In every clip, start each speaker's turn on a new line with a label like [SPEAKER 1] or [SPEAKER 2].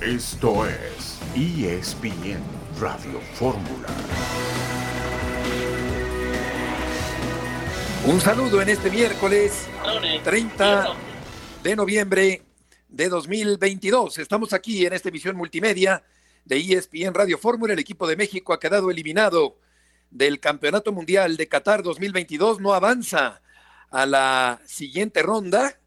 [SPEAKER 1] Esto es ESPN Radio Fórmula.
[SPEAKER 2] Un saludo en este miércoles 30 de noviembre de 2022. Estamos aquí en esta emisión multimedia de ESPN Radio Fórmula. El equipo de México ha quedado eliminado del Campeonato Mundial de Qatar 2022. No avanza a la siguiente ronda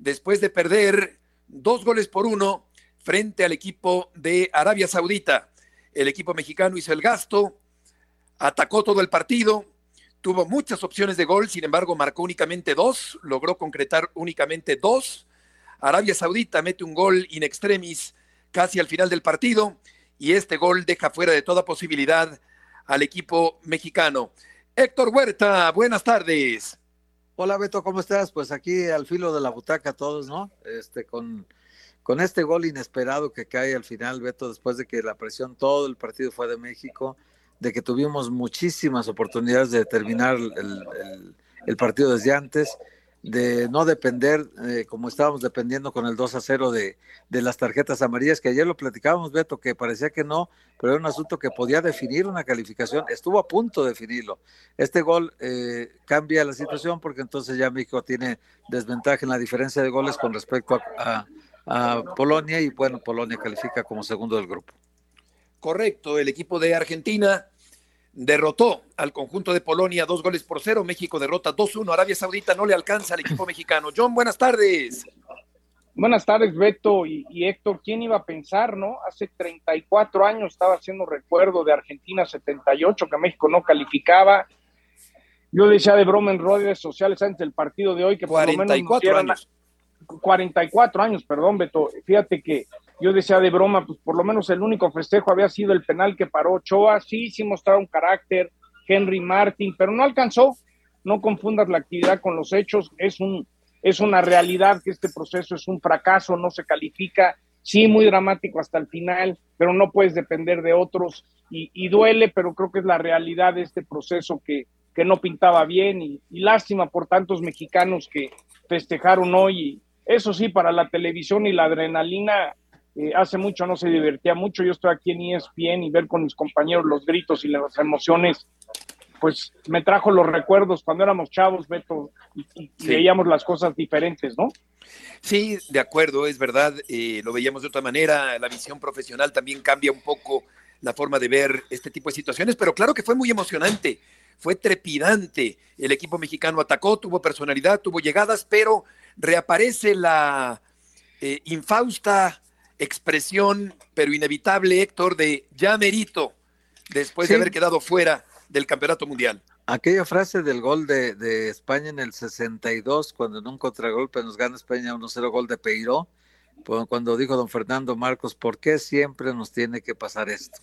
[SPEAKER 2] después de perder dos goles por uno frente al equipo de Arabia Saudita. El equipo mexicano hizo el gasto, atacó todo el partido, tuvo muchas opciones de gol, sin embargo marcó únicamente dos, logró concretar únicamente dos. Arabia Saudita mete un gol in extremis casi al final del partido y este gol deja fuera de toda posibilidad al equipo mexicano. Héctor Huerta, buenas tardes.
[SPEAKER 3] Hola Beto, ¿cómo estás? Pues aquí al filo de la butaca todos, ¿no? Este con con este gol inesperado que cae al final, Beto, después de que la presión todo el partido fue de México, de que tuvimos muchísimas oportunidades de terminar el, partido desde antes, de no depender eh, como estábamos dependiendo con el 2 a 0 de, las tarjetas amarillas, que ayer lo platicábamos, Beto, que parecía que no, pero era un asunto que podía definir una calificación, estuvo a punto de definirlo. Este gol eh, cambia la situación porque entonces ya México tiene desventaja en la diferencia de goles con respecto a a Polonia y bueno, Polonia califica como segundo del grupo.
[SPEAKER 2] Correcto, el equipo de Argentina derrotó al conjunto de Polonia dos goles por cero, México derrota 2-1, Arabia Saudita no le alcanza al equipo mexicano. John, buenas tardes.
[SPEAKER 4] Buenas tardes, Beto y, y, Héctor. ¿Quién iba a pensar, no? Hace 34 años estaba haciendo recuerdo de Argentina 78, que México no calificaba. Yo decía de broma en redes sociales antes del partido de hoy que
[SPEAKER 2] por 44 lo menos años.
[SPEAKER 4] 44 años, perdón, Beto. Fíjate que yo decía de broma, pues por lo menos el único festejo había sido el penal que paró Ochoa. Sí, sí mostraba un carácter, Henry Martin, pero no alcanzó. No confundas la actividad con los hechos. Es, un, es una realidad que este proceso es un fracaso, no se califica. Sí, muy dramático hasta el final, pero no puedes depender de otros. Y, duele, pero creo que es la realidad de este proceso que, que no pintaba bien. Y, y lástima por tantos mexicanos que festejaron hoy eso sí, para la televisión y la adrenalina, eh, hace mucho no se divertía mucho. Yo estoy aquí en ESPN y ver con mis compañeros los gritos y las emociones, pues me trajo los recuerdos cuando éramos chavos, Beto, y, veíamos las cosas diferentes, ¿no?
[SPEAKER 2] Sí, de acuerdo, es verdad, eh, lo veíamos de otra manera, la visión profesional también cambia un poco la forma de ver este tipo de situaciones, pero claro que fue muy emocionante, fue trepidante. El equipo mexicano atacó, tuvo personalidad, tuvo llegadas, pero reaparece la eh, infausta expresión, pero inevitable, Héctor, de ya merito, después de haber quedado fuera del Campeonato Mundial.
[SPEAKER 3] Aquella frase del gol de, España en el 62, cuando en un contragolpe nos gana España 1-0 gol de Peiró, cuando dijo don Fernando Marcos, ¿por qué siempre nos tiene que pasar esto?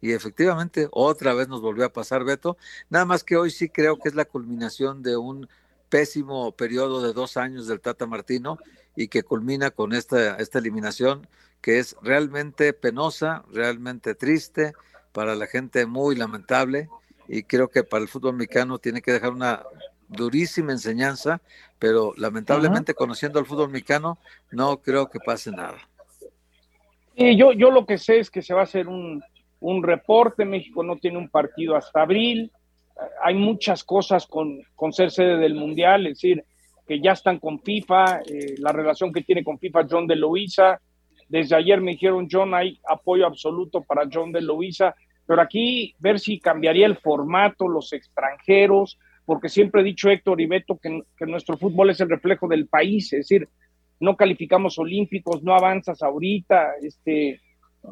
[SPEAKER 3] Y efectivamente, otra vez nos volvió a pasar, Beto. Nada más que hoy sí creo que es la culminación de un pésimo periodo de dos años del Tata Martino y que culmina con esta, esta eliminación que es realmente penosa, realmente triste, para la gente muy lamentable y creo que para el fútbol mexicano tiene que dejar una durísima enseñanza, pero lamentablemente conociendo al fútbol mexicano no creo que pase nada.
[SPEAKER 4] y yo, yo lo que sé es que se va a hacer un, un reporte, México no tiene un partido hasta abril, hay muchas cosas con, con ser sede del Mundial, es decir, que ya están con FIFA, eh, la relación que tiene con FIFA John de Luisa. Desde ayer me dijeron, John, hay apoyo absoluto para John de Luisa, pero aquí ver si cambiaría el formato, los extranjeros, porque siempre he dicho Héctor y Beto que, que nuestro fútbol es el reflejo del país, es decir, no calificamos olímpicos, no avanzas ahorita, este,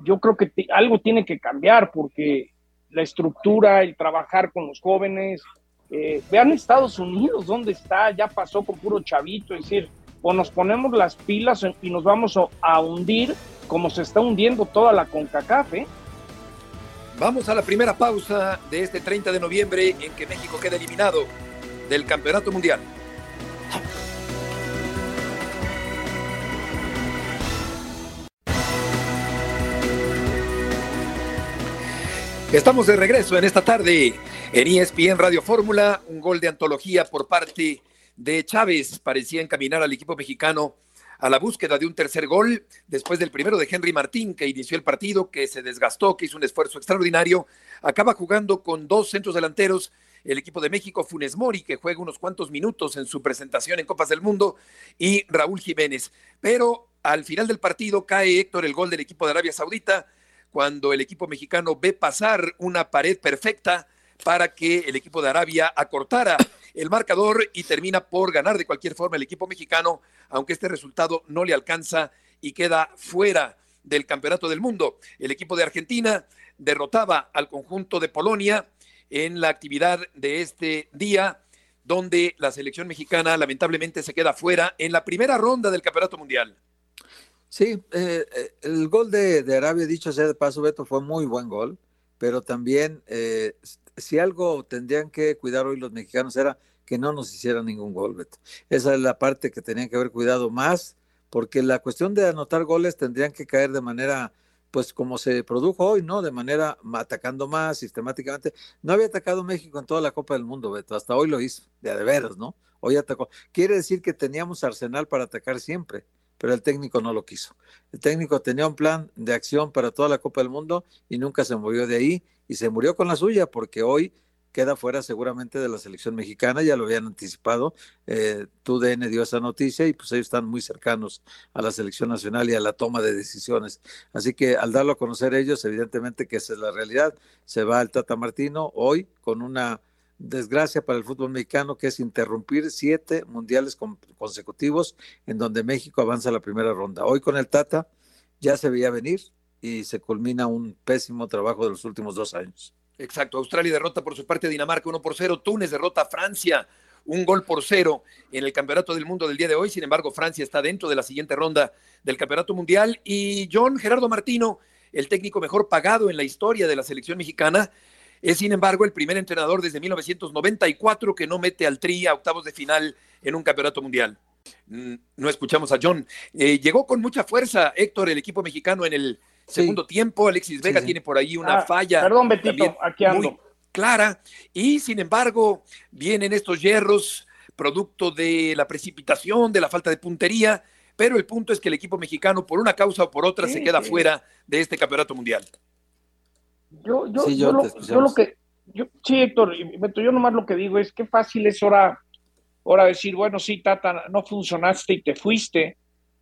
[SPEAKER 4] yo creo que algo tiene que cambiar porque la estructura, el trabajar con los jóvenes. Eh, vean Estados Unidos, ¿dónde está? Ya pasó con puro chavito, es decir, o nos ponemos las pilas y nos vamos a, hundir como se está hundiendo toda la CONCACAF. ¿eh?
[SPEAKER 2] Vamos a la primera pausa de este 30 de noviembre en que México queda eliminado del Campeonato Mundial. Estamos de regreso en esta tarde en ESPN Radio Fórmula. Un gol de antología por parte de Chávez parecía encaminar al equipo mexicano a la búsqueda de un tercer gol después del primero de Henry Martín, que inició el partido, que se desgastó, que hizo un esfuerzo extraordinario. Acaba jugando con dos centros delanteros el equipo de México, Funes Mori, que juega unos cuantos minutos en su presentación en Copas del Mundo, y Raúl Jiménez. Pero al final del partido cae Héctor el gol del equipo de Arabia Saudita, cuando el equipo mexicano ve pasar una pared perfecta para que el equipo de Arabia acortara el marcador y termina por ganar de cualquier forma el equipo mexicano, aunque este resultado no le alcanza y queda fuera del Campeonato del Mundo. El equipo de Argentina derrotaba al conjunto de Polonia en la actividad de este día, donde la selección mexicana lamentablemente se queda fuera en la primera ronda del Campeonato Mundial.
[SPEAKER 3] Sí, eh, eh, el gol de, Arabia, dicho sea de paso, Beto, fue muy buen gol, pero también eh, si algo tendrían que cuidar hoy los mexicanos era que no nos hicieran ningún gol, Beto. Esa es la parte que tenían que haber cuidado más, porque la cuestión de anotar goles tendrían que caer de manera pues como se produjo hoy, ¿no? De manera atacando más sistemáticamente. No había atacado México en toda la Copa del Mundo, Beto, hasta hoy lo hizo, de, de veras, ¿no? Hoy atacó. Quiere decir que teníamos arsenal para atacar siempre, pero el técnico no lo quiso. El técnico tenía un plan de acción para toda la Copa del Mundo y nunca se movió de ahí y se murió con la suya porque hoy queda fuera seguramente de la selección mexicana, ya lo habían anticipado, eh, TUDN dio esa noticia y pues ellos están muy cercanos a la selección nacional y a la toma de decisiones. Así que al darlo a conocer ellos, evidentemente que esa es la realidad, se va el Tata Martino hoy con una desgracia para el fútbol mexicano que es interrumpir siete mundiales consecutivos en donde México avanza la primera ronda. Hoy con el Tata ya se veía venir y se culmina un pésimo trabajo de los últimos dos años.
[SPEAKER 2] Exacto, Australia derrota por su parte a Dinamarca 1 por 0, Túnez derrota a Francia un gol por cero en el Campeonato del Mundo del día de hoy, sin embargo Francia está dentro de la siguiente ronda del Campeonato Mundial y John Gerardo Martino, el técnico mejor pagado en la historia de la selección mexicana, es sin embargo el primer entrenador desde 1994 que no mete al Tri a octavos de final en un Campeonato Mundial. Mm, no escuchamos a John. Eh, llegó con mucha fuerza Héctor, el equipo mexicano en el Segundo tiempo, Alexis Vega tiene por ahí una ah, falla.
[SPEAKER 4] Perdón, Betito, aquí ando.
[SPEAKER 2] Muy clara. Y sin embargo, vienen estos hierros, producto de la precipitación, de la falta de puntería. Pero el punto es que el equipo mexicano, por una causa o por otra, se queda fuera de este campeonato mundial.
[SPEAKER 4] Yo, yo, yo, lo, que. Yo, sí, Héctor, yo nomás lo que digo es que fácil es ahora, ahora decir, bueno, sí, Tata, no funcionaste y te fuiste,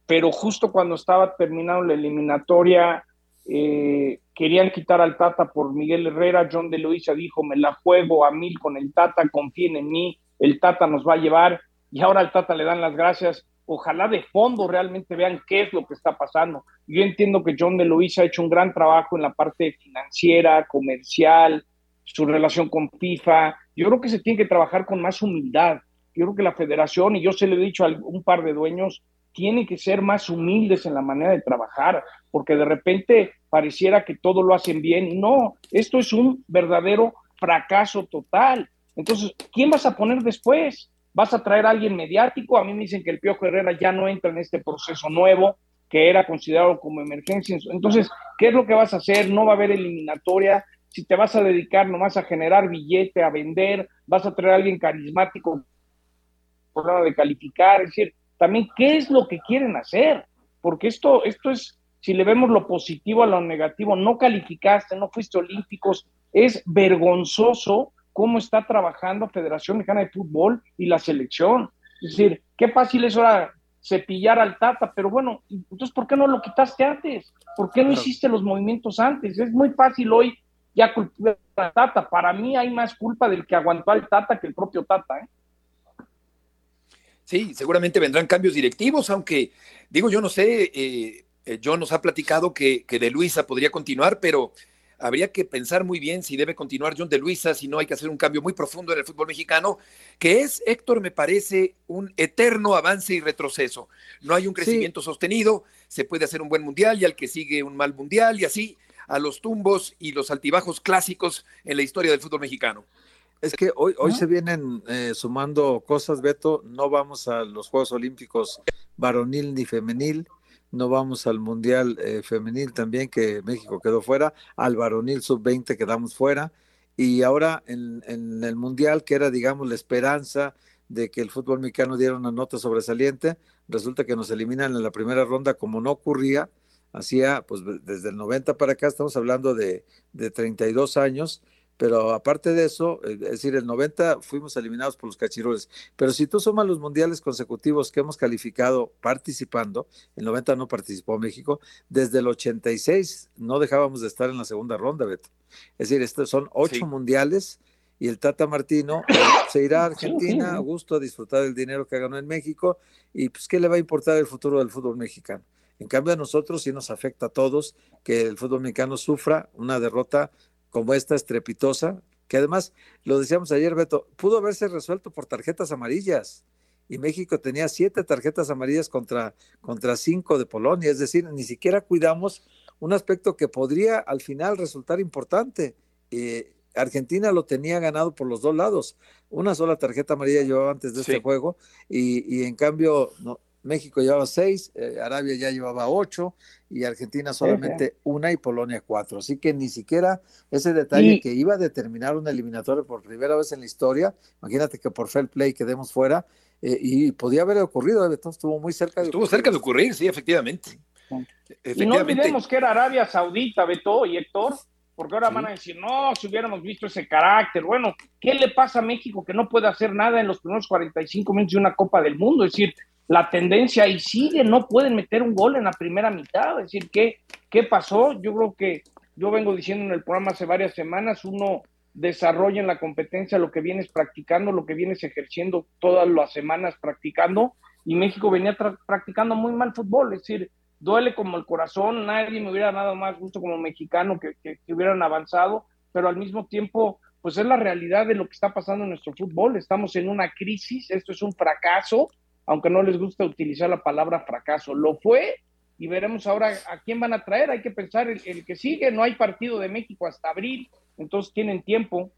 [SPEAKER 4] pero justo cuando estaba terminando la eliminatoria, eh, querían quitar al Tata por Miguel Herrera, John de Luisa dijo, me la juego a mil con el Tata, confíen en mí, el Tata nos va a llevar, y ahora al Tata le dan las gracias. Ojalá de fondo realmente vean qué es lo que está pasando. Yo entiendo que John de Luisa ha hecho un gran trabajo en la parte financiera, comercial, su relación con FIFA. Yo creo que se tiene que trabajar con más humildad. Yo creo que la federación, y yo se lo he dicho a un par de dueños, tiene que ser más humildes en la manera de trabajar, porque de repente pareciera que todo lo hacen bien. No, esto es un verdadero fracaso total. Entonces, ¿quién vas a poner después? ¿Vas a traer a alguien mediático? A mí me dicen que el Piojo Herrera ya no entra en este proceso nuevo, que era considerado como emergencia. Entonces, ¿qué es lo que vas a hacer? No va a haber eliminatoria. Si te vas a dedicar nomás a generar billete, a vender, vas a traer a alguien carismático por de calificar. Es decir, también qué es lo que quieren hacer, porque esto, esto es, si le vemos lo positivo a lo negativo, no calificaste, no fuiste olímpicos, es vergonzoso cómo está trabajando Federación Mexicana de Fútbol y la selección. Es decir, qué fácil es ahora cepillar al Tata, pero bueno, entonces, ¿por qué no lo quitaste antes? ¿Por qué no hiciste los movimientos antes? Es muy fácil hoy ya culpar al Tata. Para mí hay más culpa del que aguantó al Tata que el propio Tata, ¿eh?
[SPEAKER 2] Sí, seguramente vendrán cambios directivos, aunque digo, yo no sé, eh, eh, John nos ha platicado que, que, de Luisa podría continuar, pero habría que pensar muy bien si debe continuar John de Luisa, si no hay que hacer un cambio muy profundo en el fútbol mexicano, que es, Héctor, me parece un eterno avance y retroceso. No hay un crecimiento sostenido, se puede hacer un buen mundial y al que sigue un mal mundial y así a los tumbos y los altibajos clásicos en la historia del fútbol mexicano.
[SPEAKER 3] Es que hoy, hoy se vienen eh, sumando cosas, Beto. No vamos a los Juegos Olímpicos varonil ni femenil. No vamos al Mundial eh, Femenil también, que México quedó fuera. Al varonil sub-20 quedamos fuera. Y ahora en, en, el Mundial, que era, digamos, la esperanza de que el fútbol mexicano diera una nota sobresaliente. Resulta que nos eliminan en la primera ronda como no ocurría. Hacía, pues desde el 90 para acá, estamos hablando de, de 32 años, pero aparte de eso, eh, es decir, el 90 fuimos eliminados por los cachirules. Pero si tú sumas los mundiales consecutivos que hemos calificado participando, el 90 no participó México, desde el 86 no dejábamos de estar en la segunda ronda, Beto. Es decir, estos son ocho mundiales y el Tata Martino eh, se irá a Argentina a gusto a disfrutar del dinero que ganó en México y pues qué le va a importar el futuro del fútbol mexicano. En cambio a nosotros sí nos afecta a todos que el fútbol mexicano sufra una derrota como esta estrepitosa, que además, lo decíamos ayer, Beto, pudo haberse resuelto por tarjetas amarillas. Y México tenía siete tarjetas amarillas contra, contra cinco de Polonia. Es decir, ni siquiera cuidamos un aspecto que podría al final resultar importante. Eh, Argentina lo tenía ganado por los dos lados. Una sola tarjeta amarilla llevaba antes de este juego y, y, en cambio no, México llevaba seis, eh, Arabia ya llevaba ocho y Argentina solamente una y Polonia cuatro. Así que ni siquiera ese detalle que iba a determinar una eliminatoria por primera vez en la historia, imagínate que por fair play quedemos fuera eh, y podía haber ocurrido, estuvo muy cerca
[SPEAKER 2] de Estuvo cerca de ocurrir, sí, efectivamente.
[SPEAKER 4] Y no olvidemos que era Arabia Saudita, Beto y Héctor, porque ahora van a decir, no, si hubiéramos visto ese carácter, bueno, ¿qué le pasa a México que no puede hacer nada en los primeros 45 minutos de una Copa del Mundo? Es decir, la tendencia ahí sigue, no pueden meter un gol en la primera mitad, es decir, ¿qué, qué pasó? Yo creo que yo vengo diciendo en el programa hace varias semanas, uno desarrolla en la competencia lo que vienes practicando, lo que vienes ejerciendo todas las semanas practicando, y México venía practicando muy mal fútbol, es decir, duele como el corazón, nadie me hubiera dado más gusto como mexicano que, que hubieran avanzado, pero al mismo tiempo, pues es la realidad de lo que está pasando en nuestro fútbol, estamos en una crisis, esto es un fracaso, aunque no les gusta utilizar la palabra fracaso. Lo fue y veremos ahora a quién van a traer. Hay que pensar el, el que sigue. No hay partido de México hasta abril, entonces tienen tiempo.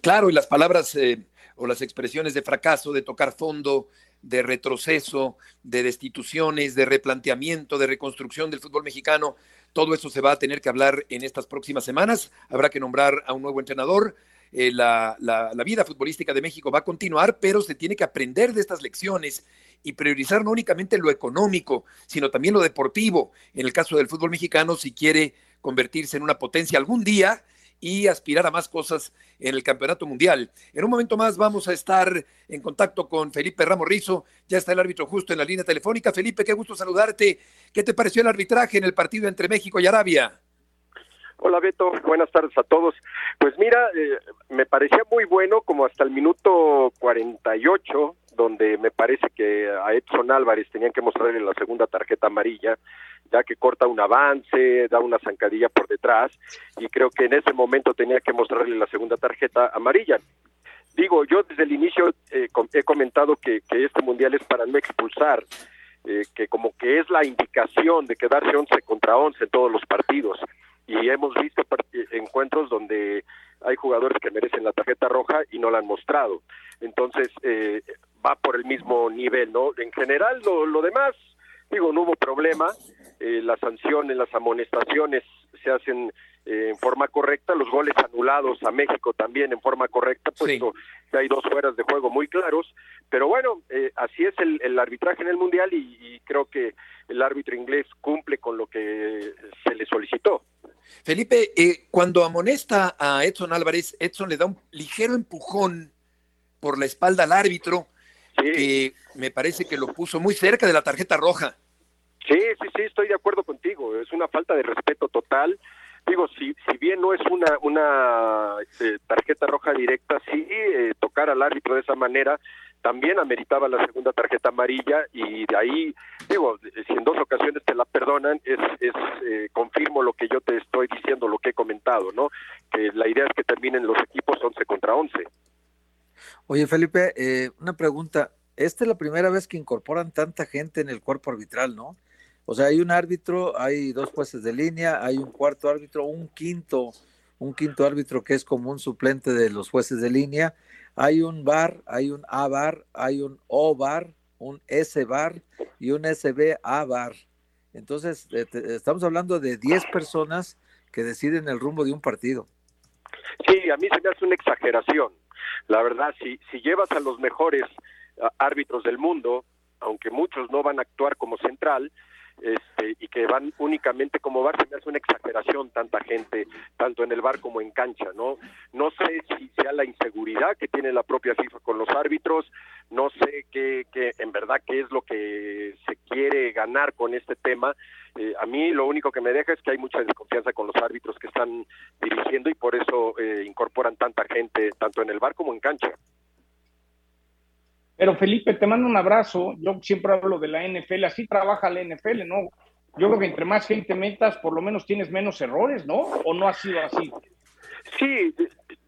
[SPEAKER 2] Claro, y las palabras eh, o las expresiones de fracaso, de tocar fondo, de retroceso, de destituciones, de replanteamiento, de reconstrucción del fútbol mexicano, todo eso se va a tener que hablar en estas próximas semanas. Habrá que nombrar a un nuevo entrenador. Eh, la, vida futbolística de México va a continuar, pero se tiene que aprender de estas lecciones y priorizar no únicamente lo económico, sino también lo deportivo. En el caso del fútbol mexicano, si quiere convertirse en una potencia algún día y aspirar a más cosas en el Campeonato Mundial. En un momento más vamos a estar en contacto con Felipe Ramos Rizo. Ya está el árbitro justo en la línea telefónica. Felipe, qué gusto saludarte. ¿Qué te pareció el arbitraje en el partido entre México y Arabia?
[SPEAKER 5] Hola Beto, buenas tardes a todos. Pues mira, eh, me parecía muy bueno como hasta el minuto 48, donde me parece que a Edson Álvarez tenían que mostrarle la segunda tarjeta amarilla, ya que corta un avance, da una zancadilla por detrás, y creo que en ese momento tenía que mostrarle la segunda tarjeta amarilla. Digo, yo desde el inicio eh, he comentado que, este mundial es para no expulsar, eh, que como que es la indicación de quedarse 11 contra 11 en todos los partidos y hemos visto encuentros donde hay jugadores que merecen la tarjeta roja y no la han mostrado. Entonces, eh, va por el mismo nivel, ¿no? En general, lo, lo demás, digo, no hubo problema, eh, las sanciones, las amonestaciones se hacen eh, en forma correcta, los goles anulados a México también en forma correcta, puesto que hay dos fueras de juego muy claros, pero bueno, eh, así es el, el, arbitraje en el Mundial y, y creo que el árbitro inglés cumple con lo que se le solicitó.
[SPEAKER 2] Felipe, eh, cuando amonesta a Edson Álvarez, Edson le da un ligero empujón por la espalda al árbitro, que me parece que lo puso muy cerca de la tarjeta roja.
[SPEAKER 5] Sí, sí, sí, estoy de acuerdo contigo. Es una falta de respeto total. Digo, si, si bien no es una, una eh, tarjeta roja directa, sí eh, tocar al árbitro de esa manera también ameritaba la segunda tarjeta amarilla y de ahí, digo, si en dos ocasiones te la perdonan, es, es eh, confirmo lo que yo te estoy diciendo, lo que he comentado, ¿no? Que la idea es que terminen los equipos 11 contra 11.
[SPEAKER 3] Oye, Felipe, eh, una pregunta. Esta es la primera vez que incorporan tanta gente en el cuerpo arbitral, ¿no? O sea, hay un árbitro, hay dos jueces de línea, hay un cuarto árbitro, un quinto, un quinto árbitro que es como un suplente de los jueces de línea hay un bar, hay un A bar, hay un O bar, un S bar y un SB A bar. Entonces, estamos hablando de 10 personas que deciden el rumbo de un partido.
[SPEAKER 5] Sí, a mí se me hace una exageración. La verdad, si, si llevas a los mejores árbitros del mundo, aunque muchos no van a actuar como central, este, y que van únicamente como bar, se me hace una exageración tanta gente, tanto en el bar como en cancha, ¿no? No sé si sea la inseguridad que tiene la propia FIFA con los árbitros, no sé qué, en verdad qué es lo que se quiere ganar con este tema. Eh, a mí lo único que me deja es que hay mucha desconfianza con los árbitros que están dirigiendo y por eso eh, incorporan tanta gente, tanto en el bar como en cancha.
[SPEAKER 4] Pero Felipe, te mando un abrazo. Yo siempre hablo de la NFL, así trabaja la NFL, ¿no? Yo creo que entre más gente metas, por lo menos tienes menos errores, ¿no? ¿O no ha sido así?
[SPEAKER 5] Sí,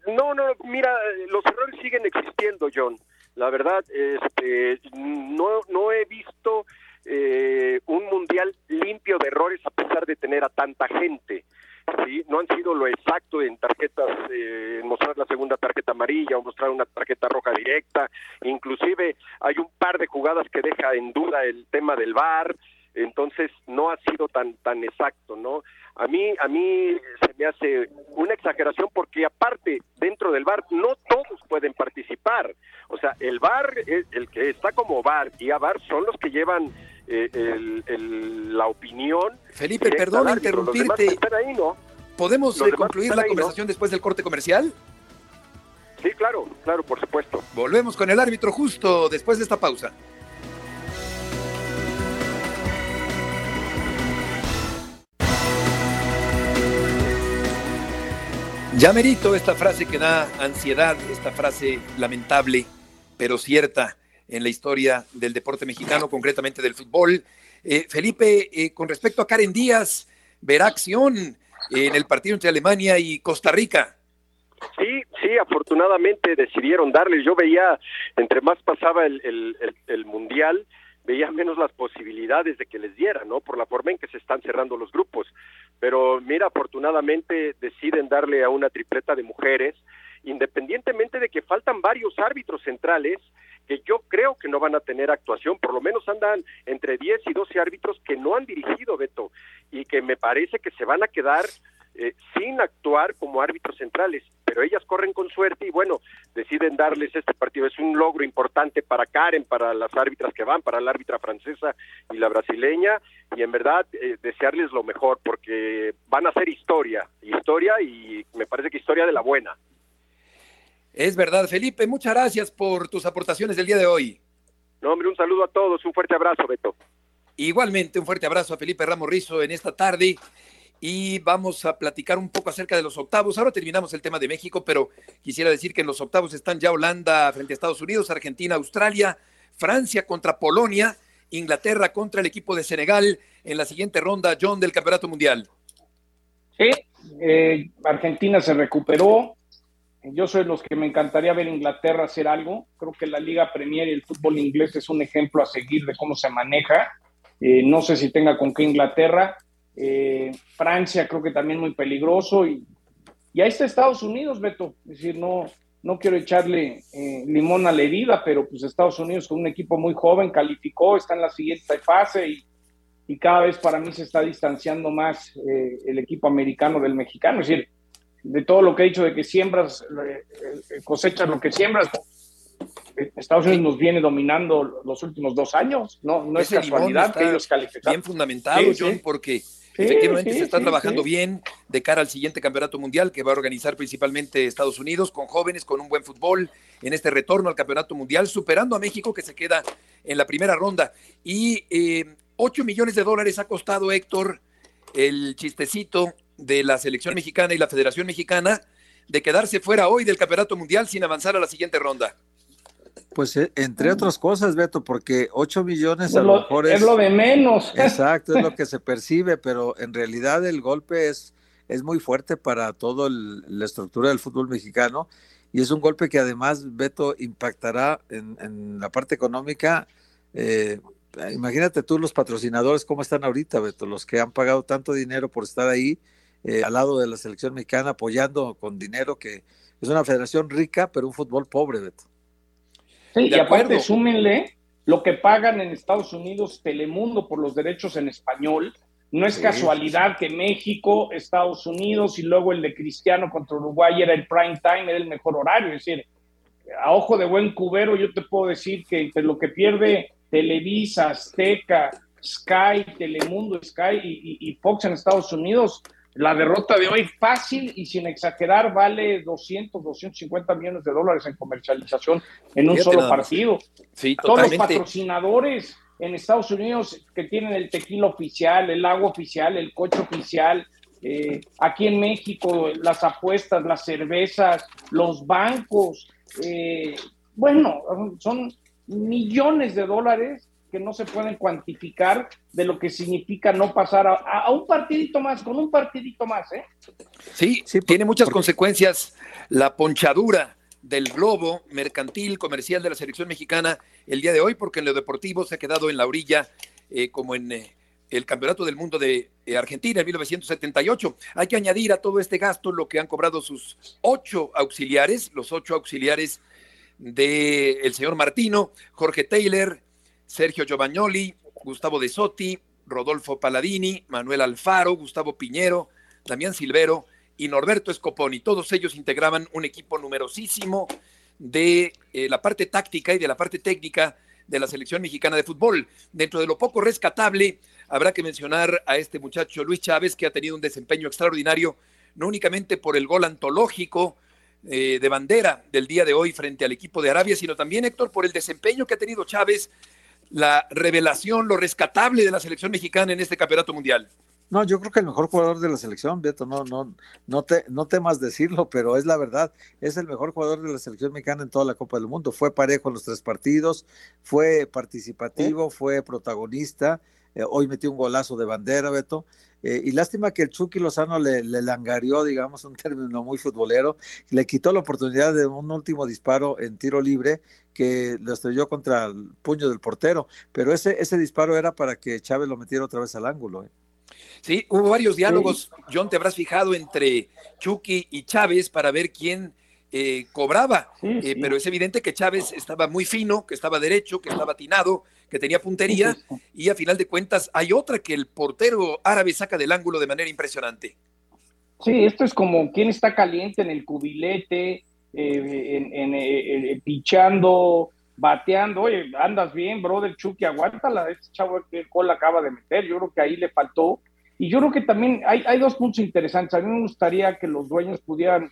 [SPEAKER 5] no, no, mira, los errores siguen existiendo, John. La verdad, este, no, no he visto eh, un mundial limpio de errores a pesar de tener a tanta gente. ¿Sí? no han sido lo exacto en tarjetas, eh, mostrar la segunda tarjeta amarilla o mostrar una tarjeta roja directa, inclusive hay un par de jugadas que deja en duda el tema del VAR, entonces no ha sido tan tan exacto, ¿no? A mí a mí se me hace una exageración porque aparte dentro del VAR no todos pueden participar, o sea, el VAR el que está como VAR y a VAR son los que llevan eh, la opinión.
[SPEAKER 2] Felipe, perdón interrumpirte. ¿Podemos eh, concluir la conversación después del corte comercial?
[SPEAKER 5] Sí, claro, claro, por supuesto.
[SPEAKER 2] Volvemos con el árbitro justo después de esta pausa. Ya merito esta frase que da ansiedad, esta frase lamentable, pero cierta en la historia del deporte mexicano, concretamente del fútbol. Eh, Felipe, eh, con respecto a Karen Díaz, verá acción en el partido entre Alemania y Costa Rica.
[SPEAKER 5] Sí, sí, afortunadamente decidieron darle. Yo veía, entre más pasaba el, el, el, Mundial, veía menos las posibilidades de que les diera, ¿no? Por la forma en que se están cerrando los grupos. Pero mira, afortunadamente deciden darle a una tripleta de mujeres, independientemente de que faltan varios árbitros centrales que yo creo que no van a tener actuación, por lo menos andan entre 10 y 12 árbitros que no han dirigido, Beto, y que me parece que se van a quedar eh, sin actuar como árbitros centrales, pero ellas corren con suerte y bueno, deciden darles este partido. Es un logro importante para Karen, para las árbitras que van, para la árbitra francesa y la brasileña, y en verdad eh, desearles lo mejor, porque van a hacer historia, historia y me parece que historia de la buena.
[SPEAKER 2] Es verdad, Felipe, muchas gracias por tus aportaciones del día de hoy.
[SPEAKER 5] No, hombre, un saludo a todos, un fuerte abrazo, Beto.
[SPEAKER 2] Igualmente, un fuerte abrazo a Felipe Ramos Rizo en esta tarde y vamos a platicar un poco acerca de los octavos. Ahora terminamos el tema de México, pero quisiera decir que en los octavos están ya Holanda frente a Estados Unidos, Argentina, Australia, Francia contra Polonia, Inglaterra contra el equipo de Senegal en la siguiente ronda, John, del Campeonato Mundial.
[SPEAKER 4] Sí, eh, Argentina se recuperó, yo soy los que me encantaría ver Inglaterra hacer algo. Creo que la Liga Premier y el fútbol inglés es un ejemplo a seguir de cómo se maneja. Eh, no sé si tenga con qué Inglaterra. Eh, Francia creo que también muy peligroso. Y, y ahí está Estados Unidos, Beto. Es decir, no, no quiero echarle eh, limón a la herida, pero pues Estados Unidos con un equipo muy joven calificó, está en la siguiente fase y, y cada vez para mí se está distanciando más el equipo americano del mexicano. Es decir, de todo lo que he dicho de que siembras, eh, eh, cosechas lo que siembras. Estados Unidos nos viene dominando los últimos dos años, no, no es casualidad que ellos califican.
[SPEAKER 2] Bien fundamentado, John, porque efectivamente se está trabajando bien de cara al siguiente campeonato mundial que va a organizar principalmente Estados Unidos con jóvenes, con un buen fútbol en este retorno al campeonato mundial, superando a México que se queda en la primera ronda. Y eh, 8 millones de dólares ha costado Héctor el chistecito de la selección mexicana y la Federación Mexicana de quedarse fuera hoy del Campeonato Mundial sin avanzar a la siguiente ronda?
[SPEAKER 3] Pues eh, entre otras cosas, Beto, porque 8 millones a
[SPEAKER 4] lo,
[SPEAKER 3] mejor
[SPEAKER 4] es, lo de menos.
[SPEAKER 3] Exacto, es lo que se percibe, pero en realidad el golpe es, es muy fuerte para toda la estructura del fútbol mexicano y es un golpe que además, Beto, impactará en, la parte económica. Eh, imagínate tú los patrocinadores, cómo están ahorita, Beto, los que han pagado tanto dinero por estar ahí eh, al lado de la selección mexicana, apoyando con dinero que es una federación rica, pero un fútbol pobre, Beto.
[SPEAKER 4] Sí, y aparte súmenle lo que pagan en Estados Unidos Telemundo por los derechos en español. No es casualidad que México, Estados Unidos y luego el de Cristiano contra Uruguay era el prime time, era el mejor horario. Es decir, a ojo de buen cubero, yo te puedo decir que entre lo que pierde Televisa, Azteca, Sky, Telemundo, Sky y, Fox en Estados Unidos, la derrota de hoy fácil y sin exagerar vale 200, 250 millones de dólares en comercialización en un solo partido. Sí, Todos los patrocinadores en Estados Unidos que tienen el tequila oficial, el agua oficial, el coche oficial, eh, aquí en México las apuestas, las cervezas, los bancos, eh, bueno, son millones de dólares que no se pueden cuantificar de lo que significa no pasar a, un partidito más, con un partidito más. ¿eh?
[SPEAKER 2] Sí, sí tiene muchas consecuencias la ponchadura del globo mercantil comercial de la selección mexicana el día de hoy, porque en lo deportivo se ha quedado en la orilla, eh, como en eh, el Campeonato del Mundo de eh, Argentina en 1978. Hay que añadir a todo este gasto lo que han cobrado sus ocho auxiliares, los ocho auxiliares del señor Martino, Jorge Taylor, Sergio Giovagnoli, Gustavo De Sotti, Rodolfo Paladini, Manuel Alfaro, Gustavo Piñero, Damián Silvero y Norberto Scoponi. Todos ellos integraban un equipo numerosísimo de eh, la parte táctica y de la parte técnica de la selección mexicana de fútbol. Dentro de lo poco rescatable, habrá que mencionar a este muchacho Luis Chávez, que ha tenido un desempeño extraordinario, no únicamente por el gol antológico eh, de bandera del día de hoy frente al equipo de Arabia, sino también, Héctor, por el desempeño que ha tenido Chávez, la revelación, lo rescatable de la selección mexicana en este campeonato mundial.
[SPEAKER 3] No, yo creo que el mejor jugador de la selección, Beto, no, no, no te, no temas decirlo, pero es la verdad, es el mejor jugador de la selección mexicana en toda la Copa del Mundo. Fue parejo en los tres partidos, fue participativo, fue protagonista. Eh, hoy metió un golazo de bandera, Beto. Eh, y lástima que el Chucky Lozano le, le, langarió, digamos, un término muy futbolero, le quitó la oportunidad de un último disparo en tiro libre que lo estrelló contra el puño del portero. Pero ese, ese disparo era para que Chávez lo metiera otra vez al ángulo. ¿eh?
[SPEAKER 2] Sí, hubo varios diálogos, John, te habrás fijado entre Chucky y Chávez para ver quién eh, cobraba, eh, pero es evidente que Chávez estaba muy fino, que estaba derecho, que estaba atinado, que tenía puntería, y a final de cuentas hay otra que el portero árabe saca del ángulo de manera impresionante.
[SPEAKER 4] Sí, esto es como quién está caliente en el cubilete, eh, en, pichando, bateando, oye, andas bien, brother Chucky, aguántala, este chavo que el gol acaba de meter, yo creo que ahí le faltó y yo creo que también hay, hay dos puntos interesantes. A mí me gustaría que los dueños pudieran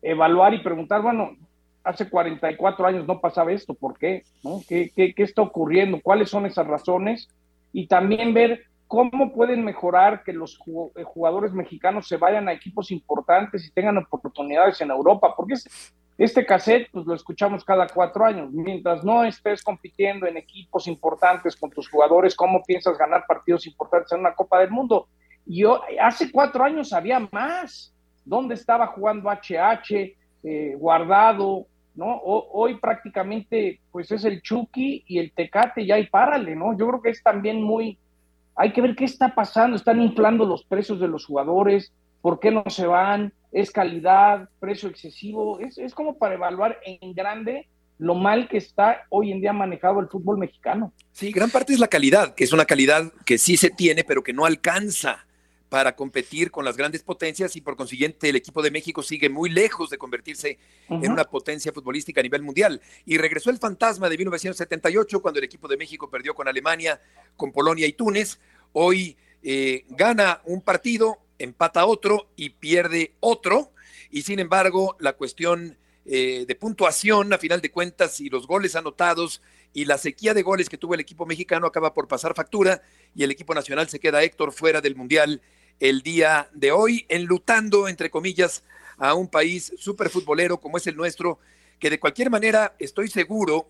[SPEAKER 4] evaluar y preguntar, bueno, hace 44 años no pasaba esto, ¿por qué? ¿Qué, está ocurriendo? ¿Cuáles son esas razones? Y también ver cómo pueden mejorar que los eh, jugadores mexicanos se vayan a equipos importantes y tengan oportunidades en Europa, porque es, este cassette, pues lo escuchamos cada cuatro años. Mientras no estés compitiendo en equipos importantes con tus jugadores, ¿cómo piensas ganar partidos importantes en una Copa del Mundo? Yo, hace cuatro años había más. ¿Dónde estaba jugando HH, eh, guardado? ¿No? hoy prácticamente, pues es el Chucky y el Tecate, ya hay párale, ¿no? Yo creo que es también muy. Hay que ver qué está pasando. Están inflando los precios de los jugadores. ¿Por qué no se van? es calidad, precio excesivo, es, es como para evaluar en grande lo mal que está hoy en día manejado el fútbol mexicano.
[SPEAKER 2] Sí, gran parte es la calidad, que es una calidad que sí se tiene, pero que no alcanza para competir con las grandes potencias y por consiguiente el equipo de México sigue muy lejos de convertirse en una potencia futbolística a nivel mundial. Y regresó el fantasma de 1978 cuando el equipo de México perdió con Alemania, con Polonia y Túnez. Hoy eh, gana un partido, empata otro y pierde otro. Y sin embargo, la cuestión eh, de puntuación, a final de cuentas, y los goles anotados y la sequía de goles que tuvo el equipo mexicano acaba por pasar factura y el equipo nacional se queda Héctor fuera del Mundial el día de hoy, enlutando, entre comillas, a un país súper futbolero como es el nuestro, que de cualquier manera estoy seguro,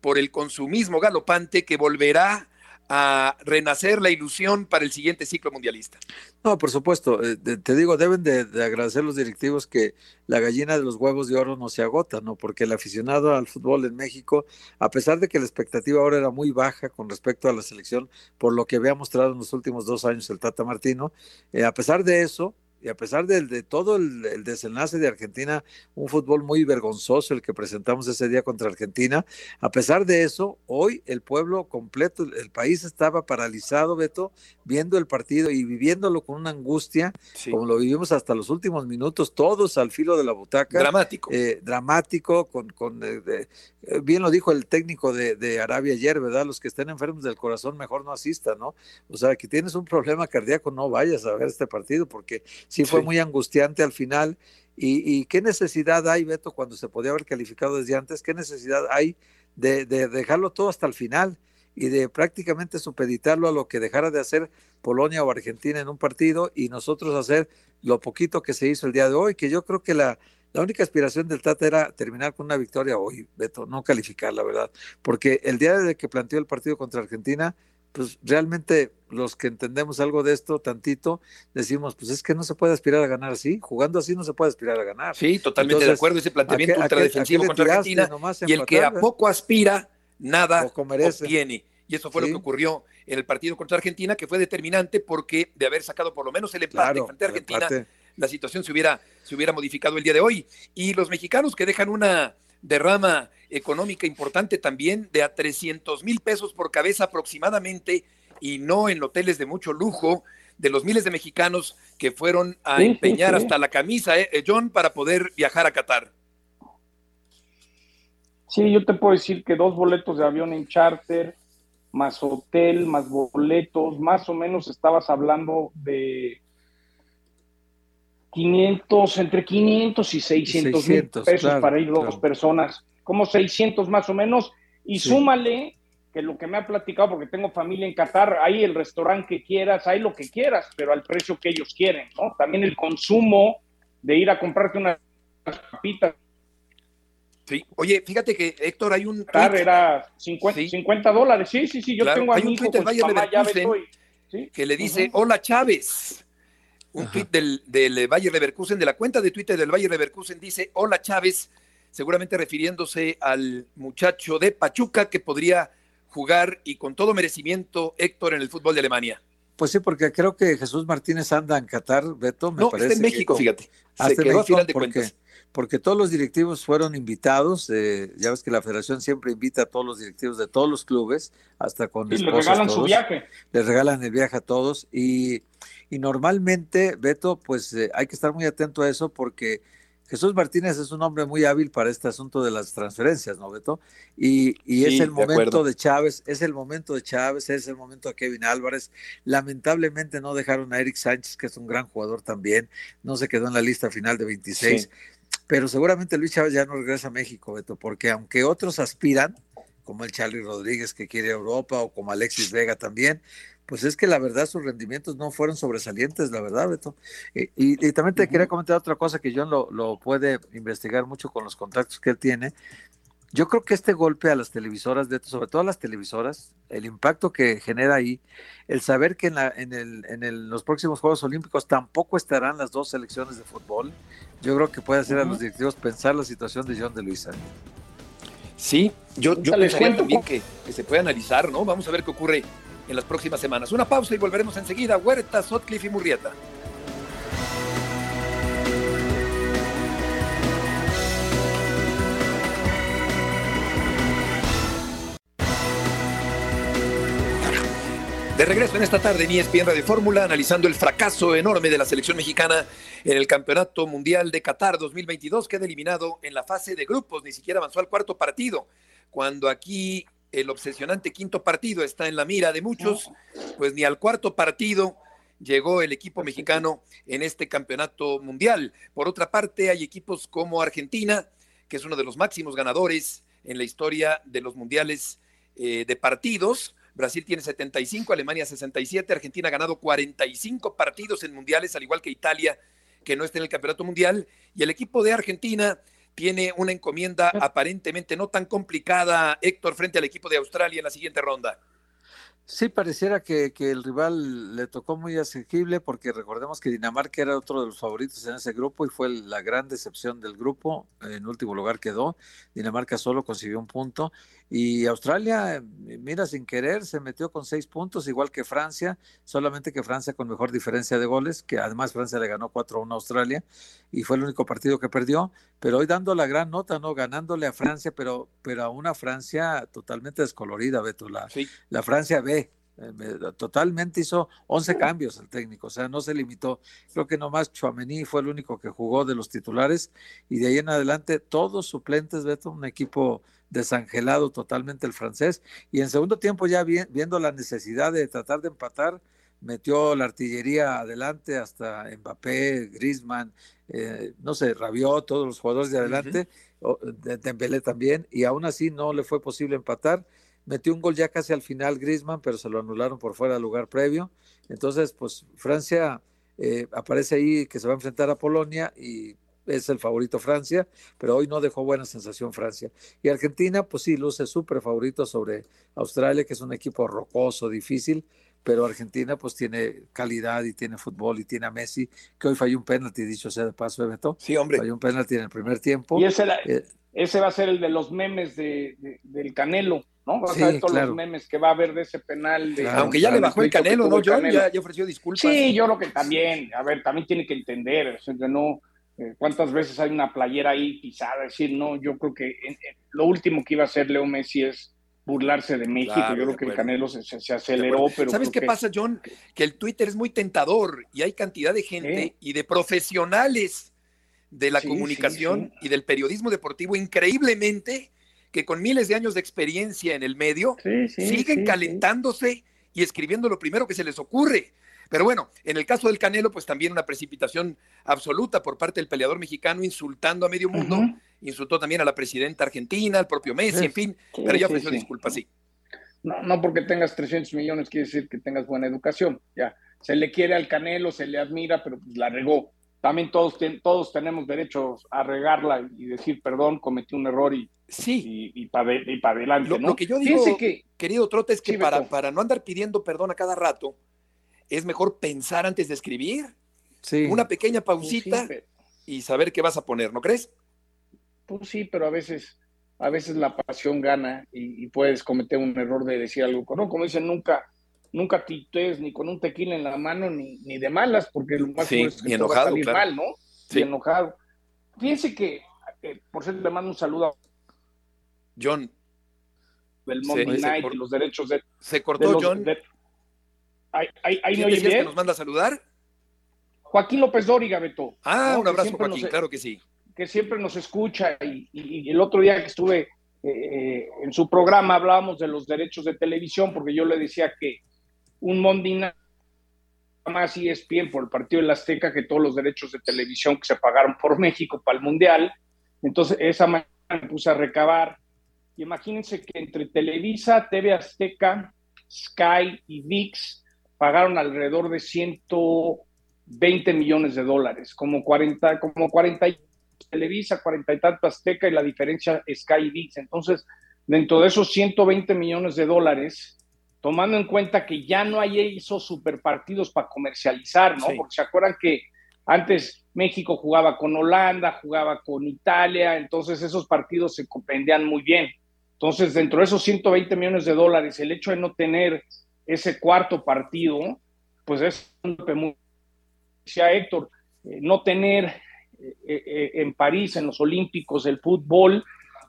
[SPEAKER 2] por el consumismo galopante, que volverá a renacer la ilusión para el siguiente ciclo mundialista.
[SPEAKER 3] No, por supuesto. Eh, te digo, deben de, agradecer los directivos que la gallina de los huevos de oro no se agota, ¿no? Porque el aficionado al fútbol en México, a pesar de que la expectativa ahora era muy baja con respecto a la selección, por lo que había mostrado en los últimos dos años el Tata Martino, eh, a pesar de eso, y a pesar de, todo el, desenlace de Argentina, un fútbol muy vergonzoso el que presentamos ese día contra Argentina, a pesar de eso, hoy el pueblo completo, el país estaba paralizado, Beto, viendo el partido y viviéndolo con una angustia, como lo vivimos hasta los últimos minutos, todos al filo de la butaca.
[SPEAKER 2] Dramático.
[SPEAKER 3] Eh, dramático, con, con eh, eh, bien lo dijo el técnico de, de, Arabia ayer, ¿verdad? Los que estén enfermos del corazón, mejor no asistan, ¿no? O sea, que tienes un problema cardíaco, no vayas a ver este partido, porque sí fue muy angustiante al final. Y, qué necesidad hay, Beto, cuando se podía haber calificado desde antes, qué necesidad hay de, dejarlo todo hasta el final y de prácticamente supeditarlo a lo que dejara de hacer Polonia o Argentina en un partido y nosotros hacer lo poquito que se hizo el día de hoy, que yo creo que la, la única aspiración del Tata era terminar con una victoria hoy, Beto, no calificar, la verdad, porque el día de que planteó el partido contra Argentina, pues realmente los que entendemos algo de esto tantito, decimos, pues es que no se puede aspirar a ganar así, jugando así no se puede aspirar a ganar.
[SPEAKER 2] Sí, totalmente de acuerdo, ese planteamiento ultradefensivo contra Argentina, y el que a poco aspira, nada obtiene. Y eso fue lo que ocurrió en el partido contra Argentina, que fue determinante porque de haber sacado por lo menos el empate frente a Argentina, la situación se hubiera, se hubiera modificado el día de hoy. Y los mexicanos que dejan una derrama económica importante también de a 300 mil pesos por cabeza aproximadamente y no en hoteles de mucho lujo de los miles de mexicanos que fueron a empeñar hasta la camisa, ¿eh, John, para poder viajar a Qatar.
[SPEAKER 4] Sí, yo te puedo decir que dos boletos de avión en charter, más hotel, más boletos, más o menos estabas hablando de 500, entre 500 y 600, mil pesos para ir dos personas, como 600 más o menos, y súmale que lo que me ha platicado, porque tengo familia en Qatar, hay el restaurante que quieras, hay lo que quieras, pero al precio que ellos quieren, ¿no? También el consumo de ir a comprarte unas papitas.
[SPEAKER 2] Sí, oye, fíjate que Héctor, hay un.
[SPEAKER 4] Qatar era 50, dólares, sí, sí, sí, yo tengo a mi hijo
[SPEAKER 2] que le dice: Hola Chávez un tweet del, del Bayer Leverkusen, de la cuenta de Twitter del Bayer Leverkusen, dice, hola Chávez, seguramente refiriéndose al muchacho de Pachuca que podría jugar y con todo merecimiento Héctor en el fútbol de Alemania.
[SPEAKER 3] Pues sí, porque creo que Jesús Martínez anda en Qatar, Beto, me
[SPEAKER 2] no,
[SPEAKER 3] parece.
[SPEAKER 2] Está en México, fíjate. Se quedó a final de
[SPEAKER 3] porque,
[SPEAKER 2] cuentas.
[SPEAKER 3] Porque todos los directivos fueron invitados. Eh, ya ves que la federación siempre invita a todos los directivos de todos los clubes, hasta con
[SPEAKER 4] y le regalan su viaje.
[SPEAKER 3] Les regalan el viaje a todos. Y, y normalmente, Beto, pues eh, hay que estar muy atento a eso porque Jesús Martínez es un hombre muy hábil para este asunto de las transferencias, ¿no, Beto? Y, y es el momento de, Chávez, es el momento de Chávez, es el momento de Kevin Álvarez. Lamentablemente no dejaron a Eric Sánchez, que es un gran jugador también, no se quedó en la lista final de 26, pero seguramente Luis Chávez ya no regresa a México, Beto, porque aunque otros aspiran, como el Charlie Rodríguez que quiere Europa o como Alexis Vega también, pues es que la verdad sus rendimientos no fueron sobresalientes, la verdad, Beto. Y, también te quería comentar otra cosa que John lo, lo, puede investigar mucho con los contactos que él tiene. Yo creo que este golpe a las televisoras, Beto, sobre todo a las televisoras, el impacto que genera ahí, el saber que en, la, en, el, en el, los próximos Juegos Olímpicos tampoco estarán las dos selecciones de fútbol, yo creo que puede hacer a los directivos pensar la situación de John de Luisa.
[SPEAKER 2] Sí, yo, yo pensaría también que, que se puede analizar, ¿no? Vamos a ver qué ocurre en las próximas semanas. Una pausa y volveremos enseguida. Huerta, Sotcliffe y Murrieta. De regreso en esta tarde en ESPN Radio Fórmula, analizando el fracaso enorme de la selección mexicana en el Campeonato Mundial de Qatar 2022, queda eliminado en la fase de grupos, ni siquiera avanzó al cuarto partido, cuando aquí el obsesionante quinto partido está en la mira de muchos, pues ni al cuarto partido llegó el equipo mexicano en este campeonato mundial. Por otra parte, hay equipos como Argentina, que es uno de los máximos ganadores en la historia de los mundiales eh, de partidos. Brasil tiene 75, Alemania 67, Argentina ha ganado 45 partidos en mundiales, al igual que Italia, que no está en el campeonato mundial. Y el equipo de Argentina tiene una encomienda aparentemente no tan complicada, Héctor, frente al equipo de Australia en la siguiente ronda.
[SPEAKER 3] Sí, pareciera que, que, el rival le tocó muy asequible porque recordemos que Dinamarca era otro de los favoritos en ese grupo y fue la gran decepción del grupo. En último lugar quedó. Dinamarca solo consiguió un punto. Y Australia, mira, sin querer, se metió con seis puntos, igual que Francia, solamente que Francia con mejor diferencia de goles, que además Francia le ganó 4-1 a Australia y fue el único partido que perdió. Pero hoy dando la gran nota, ¿no? Ganándole a Francia, pero, pero a una Francia totalmente descolorida, Beto. La, la Francia B eh, totalmente hizo 11 cambios el técnico, o sea, no se limitó. Creo que nomás Chuamení fue el único que jugó de los titulares y de ahí en adelante todos suplentes, Beto, un equipo desangelado totalmente el francés. Y en segundo tiempo ya viendo la necesidad de tratar de empatar, metió la artillería adelante hasta Mbappé, Griezmann, eh, no sé, Rabió, todos los jugadores de adelante, de Dembélé también, y aún así no le fue posible empatar metió un gol ya casi al final Griezmann, pero se lo anularon por fuera del lugar previo. Entonces, pues Francia eh, aparece ahí que se va a enfrentar a Polonia y es el favorito Francia, pero hoy no dejó buena sensación Francia. Y Argentina, pues sí, luce súper favorito sobre Australia, que es un equipo rocoso, difícil, pero Argentina pues tiene calidad y tiene fútbol y tiene a Messi, que hoy falló un penalti, dicho sea de paso, Beto.
[SPEAKER 2] Sí, hombre.
[SPEAKER 3] Falló un penalti en el primer tiempo.
[SPEAKER 4] Y eh, ese va a ser el de los memes de, del Canelo. ¿no? Vas a ver todos los memes que va a haber de ese penal.
[SPEAKER 2] Aunque ya le bajó el canelo, ¿no, John? Ya, ofreció disculpas.
[SPEAKER 4] Sí, yo creo que también, a ver, también tiene que entender, no, eh, cuántas veces hay una playera ahí pisada, es decir, no, yo creo que lo último que iba a hacer Leo Messi es burlarse de México, yo creo que el Canelo se, se, aceleró, pero...
[SPEAKER 2] ¿Sabes qué pasa, John? Que el Twitter es muy tentador y hay cantidad de gente y de profesionales de la comunicación y del periodismo deportivo increíblemente que con miles de años de experiencia en el medio siguen calentándose y escribiendo lo primero que se les ocurre. Pero bueno, en el caso del Canelo, pues también una precipitación absoluta por parte del peleador mexicano insultando a medio mundo, insultó también a la presidenta argentina, al propio Messi, en fin, pero ya ofreció disculpas, sí.
[SPEAKER 4] No, no porque tengas 300 millones quiere decir que tengas buena educación, ya. Se le quiere al Canelo, se le admira, pero pues la regó. También todos, todos tenemos derecho a regarla y decir, perdón, cometí un error y,
[SPEAKER 2] Sí.
[SPEAKER 4] Y, para adelante.
[SPEAKER 2] Lo,
[SPEAKER 4] ¿no?
[SPEAKER 2] que yo digo, que, querido Trote, es que para, para, no andar pidiendo perdón a cada rato, es mejor pensar antes de escribir. Sí. Una pequeña pues pausita y saber qué vas a poner, ¿no crees?
[SPEAKER 4] Pues sí, pero a veces, a veces la pasión gana y, puedes cometer un error de decir algo. No, como dicen, nunca, nunca titees ni con un tequila en la mano ni, ni de malas, porque lo más
[SPEAKER 2] sí, es que enojado,
[SPEAKER 4] salir mal, ¿no? Sí. enojado. Fíjense que, eh, por cierto, le mando un saludo a
[SPEAKER 2] John.
[SPEAKER 4] Del Monday Night los derechos de.
[SPEAKER 2] Se cortó, John.
[SPEAKER 4] ahí, ahí,
[SPEAKER 2] ¿Quién que nos manda a saludar?
[SPEAKER 4] Joaquín López Dóriga, Beto.
[SPEAKER 2] Ah, un abrazo, Joaquín, claro que sí.
[SPEAKER 4] Que siempre nos escucha y, el otro día que estuve eh, en su programa hablábamos de los derechos de televisión porque yo le decía que un Night más ESPN por el partido de la Azteca que todos los derechos de televisión que se pagaron por México para el Mundial. Entonces, esa mañana me puse a recabar imagínense que entre Televisa, TV Azteca, Sky y VIX pagaron alrededor de 120 millones de dólares, como 40, como 40 Televisa, 40 y tanto Azteca y la diferencia Sky y VIX. Entonces, dentro de esos 120 millones de dólares, tomando en cuenta que ya no hay esos superpartidos para comercializar, ¿no? Porque se acuerdan que antes México jugaba con Holanda, jugaba con Italia, entonces esos partidos se comprendían muy bien. Entonces, dentro de esos 120 millones de dólares, el hecho de no tener ese cuarto partido, pues es un muy... Decía Héctor, eh, no tener eh, eh, en París, en los Olímpicos, el fútbol,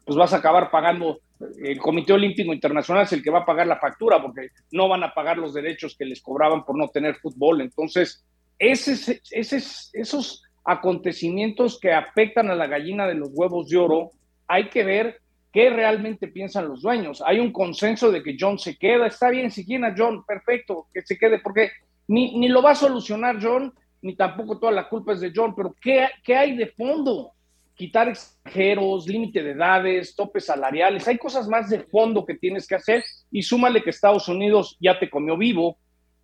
[SPEAKER 4] pues vas a acabar pagando, el Comité Olímpico Internacional es el que va a pagar la factura, porque no van a pagar los derechos que les cobraban por no tener fútbol. Entonces, ese, ese, esos acontecimientos que afectan a la gallina de los huevos de oro, hay que ver ¿Qué realmente piensan los dueños? Hay un consenso de que John se queda. Está bien, si quieren a John, perfecto, que se quede, porque ni, ni lo va a solucionar John, ni tampoco toda la culpa es de John, pero ¿qué, qué hay de fondo? Quitar extranjeros, límite de edades, topes salariales, hay cosas más de fondo que tienes que hacer y súmale que Estados Unidos ya te comió vivo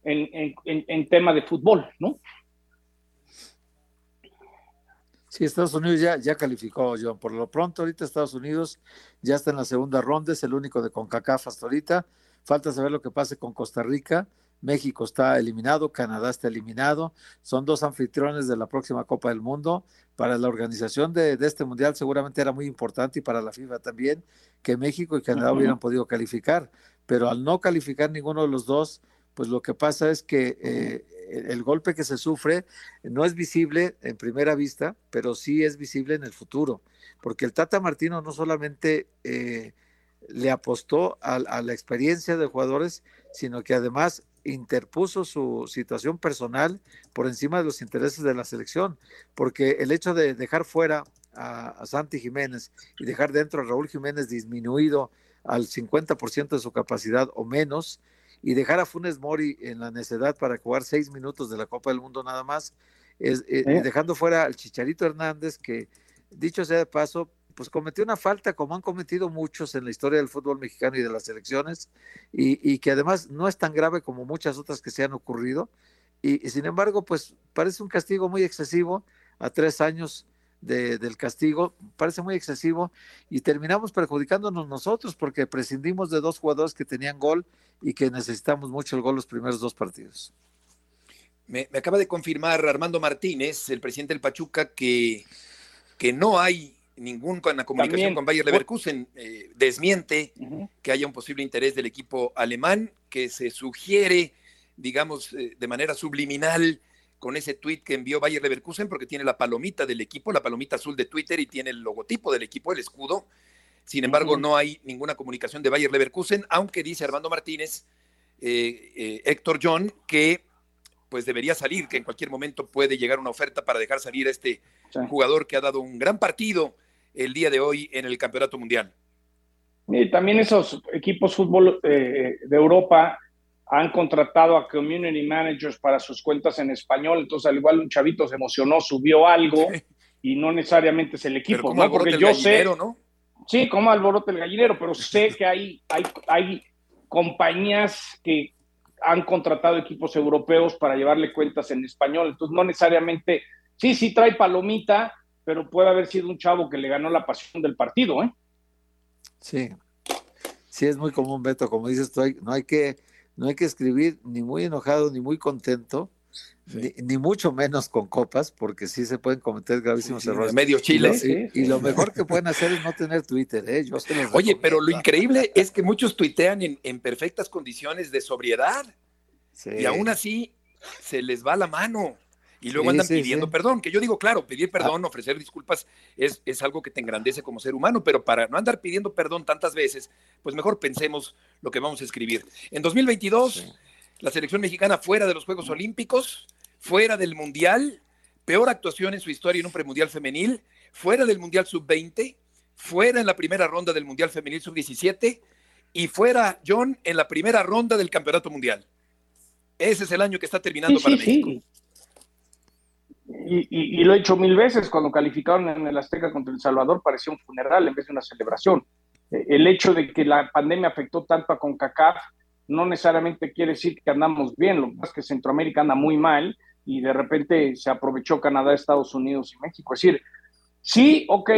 [SPEAKER 4] en, en, en tema de fútbol, ¿no?
[SPEAKER 3] Sí, Estados Unidos ya, ya calificó, John. Por lo pronto, ahorita Estados Unidos ya está en la segunda ronda, es el único de CONCACAF hasta ahorita. falta saber lo que pase con Costa Rica. México está eliminado, Canadá está eliminado, son dos anfitriones de la próxima Copa del Mundo. Para la organización de, este Mundial seguramente era muy importante y para la FIFA también que México y Canadá hubieran podido calificar, pero al no calificar ninguno de los dos, pues lo que pasa es que eh, el golpe que se sufre no es visible en primera vista, pero sí es visible en el futuro, porque el Tata Martino no solamente eh, le apostó a, la experiencia de jugadores, sino que además interpuso su situación personal por encima de los intereses de la selección, porque el hecho de dejar fuera a, a Santi Jiménez y dejar dentro a Raúl Jiménez disminuido al 50% de su capacidad o menos, y dejar a Funes Mori en la necedad para jugar seis minutos de la Copa del Mundo nada más, es, eh, dejando fuera al Chicharito Hernández, que dicho sea de paso, pues cometió una falta como han cometido muchos en la historia del fútbol mexicano y de las selecciones, y, que además no es tan grave como muchas otras que se han ocurrido, y, sin embargo, pues parece un castigo muy excesivo a tres años del castigo, parece muy excesivo, y terminamos perjudicándonos nosotros porque prescindimos de dos jugadores que tenían gol y que necesitamos mucho el gol los primeros dos partidos.
[SPEAKER 2] Me, acaba de confirmar Armando Martínez, el presidente del Pachuca, que, que no hay ninguna comunicación con Bayer Leverkusen. Eh, desmiente que haya un posible interés del equipo alemán, que se sugiere, digamos, eh, de manera subliminal con ese tweet que envió Bayer Leverkusen, porque tiene la palomita del equipo, la palomita azul de Twitter y tiene el logotipo del equipo, el escudo. Sin embargo, no hay ninguna comunicación de Bayer Leverkusen, aunque dice Armando Martínez, eh, Héctor John, que pues debería salir, que en cualquier momento puede llegar una oferta para dejar salir a este jugador que ha dado un gran partido el día de hoy en el Campeonato Mundial.
[SPEAKER 4] Y también esos equipos fútbol eh, de Europa han contratado a community managers para sus cuentas en español, entonces al igual un chavito se emocionó, subió algo y no necesariamente es el equipo, ¿no? Porque yo sé, ¿no? Sí, como alborote el gallinero, pero sé que hay, hay, hay compañías que han contratado equipos europeos para llevarle cuentas en español. Entonces, no necesariamente, sí, sí trae palomita, pero puede haber sido un chavo que le ganó la pasión del partido, ¿eh?
[SPEAKER 3] Sí, sí, es muy común, Beto, como dices tú, no hay que, no hay que escribir ni muy enojado ni muy contento, ni, mucho menos con copas, porque sí se pueden cometer gravísimos errores.
[SPEAKER 2] Medio Chile.
[SPEAKER 3] Y, lo mejor que pueden hacer es no tener Twitter. ¿eh?
[SPEAKER 2] Oye, pero lo increíble es que muchos tuitean en, perfectas condiciones de sobriedad. Y aún así se les va la mano. Y luego andan pidiendo perdón, que yo digo, claro, pedir ah. perdón, ofrecer disculpas es, es, algo que te engrandece como ser humano, pero para no andar pidiendo perdón tantas veces, pues mejor pensemos lo que vamos a escribir. En 2022 la selección mexicana fuera de los Juegos Olímpicos, fuera del Mundial, peor actuación en su historia en un premundial femenil, fuera del Mundial Sub-20, fuera en la primera ronda del Mundial Femenil Sub-17 y fuera John en la primera ronda del Campeonato Mundial. Ese es el año que está terminando para México.
[SPEAKER 4] Y, lo he hecho mil veces, cuando calificaron en el Azteca contra El Salvador parecía un funeral en vez de una celebración. Eh, el hecho de que la pandemia afectó tanto a CONCACAF no necesariamente quiere decir que andamos bien, lo que pasa es que Centroamérica anda muy mal y de repente se aprovechó Canadá, Estados Unidos y México. Es decir, sí, ok,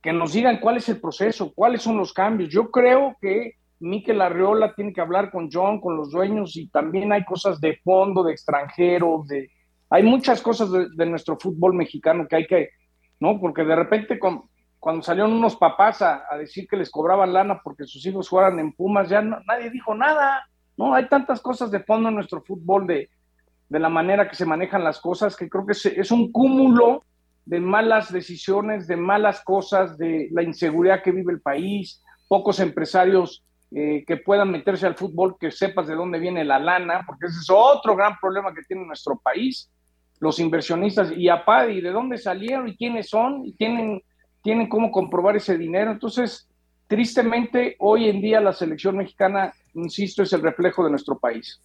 [SPEAKER 4] que nos digan cuál es el proceso, cuáles son los cambios. Yo creo que Miquel Arreola tiene que hablar con John, con los dueños, y también hay cosas de fondo, de extranjeros, de... Hay muchas cosas de, de nuestro fútbol mexicano que hay que, ¿no? Porque de repente cuando salieron unos papás a, decir que les cobraban lana porque sus hijos jugaran en Pumas, ya nadie dijo nada, ¿no? Hay tantas cosas de fondo en nuestro fútbol de, la manera que se manejan las cosas, que creo que es, un cúmulo de malas decisiones, de malas cosas, de la inseguridad que vive el país, pocos empresarios eh, que puedan meterse al fútbol, que sepas de dónde viene la lana, porque ese es otro gran problema que tiene nuestro país, los inversionistas, y apá, y de dónde salieron y quiénes son, y tienen tienen cómo comprobar ese dinero. Entonces, tristemente, hoy en día la selección mexicana, insisto, es el reflejo de nuestro país.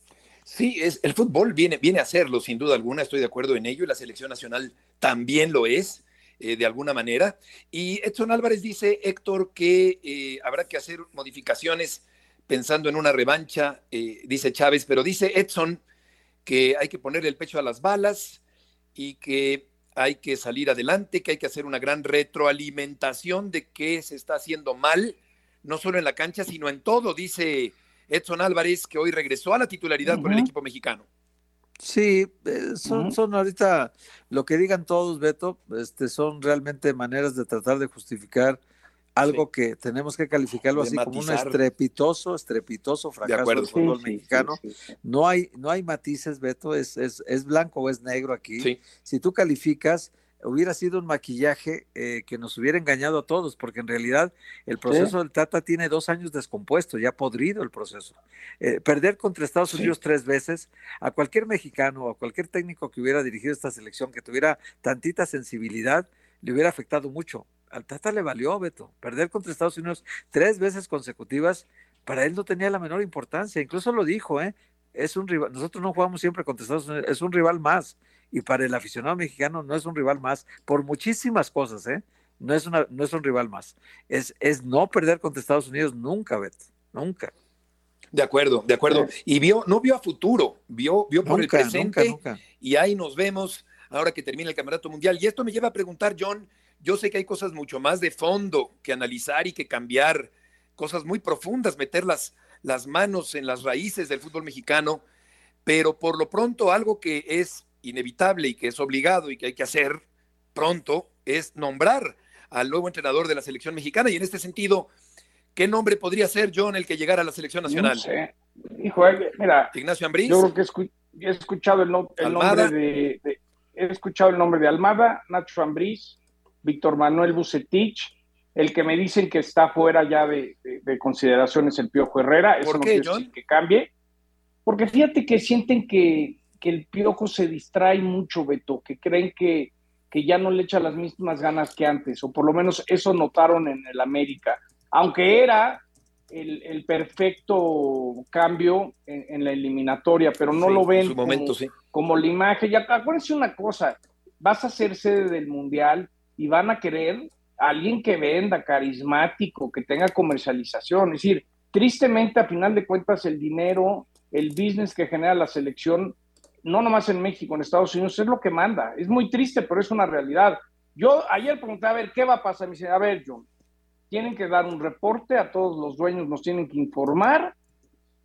[SPEAKER 2] Sí, es, el fútbol viene, viene a serlo, sin duda alguna, estoy de acuerdo en ello, y la selección nacional también lo es, eh, de alguna manera. Y Edson Álvarez dice, Héctor, que eh, habrá que hacer modificaciones pensando en una revancha, eh, dice Chávez, pero dice Edson que hay que ponerle el pecho a las balas y que hay que salir adelante, que hay que hacer una gran retroalimentación de qué se está haciendo mal, no solo en la cancha, sino en todo, dice Edson Álvarez, que hoy regresó a la titularidad con el equipo mexicano.
[SPEAKER 3] Sí, eh, son, son ahorita lo que digan todos, Beto, este, son realmente maneras de tratar de justificar algo que tenemos que calificarlo así como un estrepitoso, estrepitoso fracaso del fútbol mexicano. no hay, no hay matices, Beto, es, es, es blanco o es negro aquí. Si tú calificas, hubiera sido un maquillaje eh, que nos hubiera engañado a todos, porque en realidad el proceso del Tata tiene dos años descompuesto, ya podrido el proceso. Eh, perder contra Estados Unidos tres veces, a cualquier mexicano o a cualquier técnico que hubiera dirigido esta selección, que tuviera tantita sensibilidad, le hubiera afectado mucho. Al Tata le valió, Beto, perder contra Estados Unidos tres veces consecutivas, para él no tenía la menor importancia, incluso lo dijo, ¿eh? Es un rival, nosotros no jugamos siempre contra Estados Unidos, es un rival más y para el aficionado mexicano no es un rival más por muchísimas cosas, ¿eh? No es, una, no es un rival más. Es, es no perder contra Estados Unidos nunca, Beto, nunca.
[SPEAKER 2] De acuerdo, de acuerdo. Y vio, no vio a futuro, vio, vio por el presente y ahí nos vemos ahora que termina el Campeonato Mundial. Y esto me lleva a preguntar, John, yo sé que hay cosas mucho más de fondo que analizar y que cambiar, cosas muy profundas, meter las, las manos en las raíces del fútbol mexicano, pero por lo pronto algo que es inevitable y que es obligado y que hay que hacer pronto es nombrar al nuevo entrenador de la selección mexicana. Y en este sentido, ¿qué nombre podría ser, John, el que llegara a la selección nacional? No
[SPEAKER 4] sé. Hijo, eh, mira.
[SPEAKER 2] Ignacio Ambriz.
[SPEAKER 4] Yo creo que he escuchado el, nombre de, He escuchado el nombre de Almada, Nacho Ambriz, Víctor Manuel Bucetich. El que me dicen que está fuera ya de, consideración es el Piojo Herrera.
[SPEAKER 2] ¿Por qué, John?
[SPEAKER 4] Que cambie. Porque fíjate que sienten que que el piojo se distrae mucho, Beto, que creen que, que ya no le echa las mismas ganas que antes, o por lo menos eso notaron en el América, aunque era el, perfecto cambio en, la eliminatoria, pero no lo ven
[SPEAKER 2] como,
[SPEAKER 4] como, la imagen. Ya acuérdense una cosa, vas a ser sede del Mundial y van a querer a alguien que venda, carismático, que tenga comercialización. Es decir, tristemente, a final de cuentas, el dinero, el business que genera la selección no nomás en México, en Estados Unidos, es lo que manda. Es muy triste, pero es una realidad. Yo ayer pregunté, a ver, ¿qué va a pasar? Me dice, a ver, John, tienen que dar un reporte, a todos los dueños nos tienen que informar,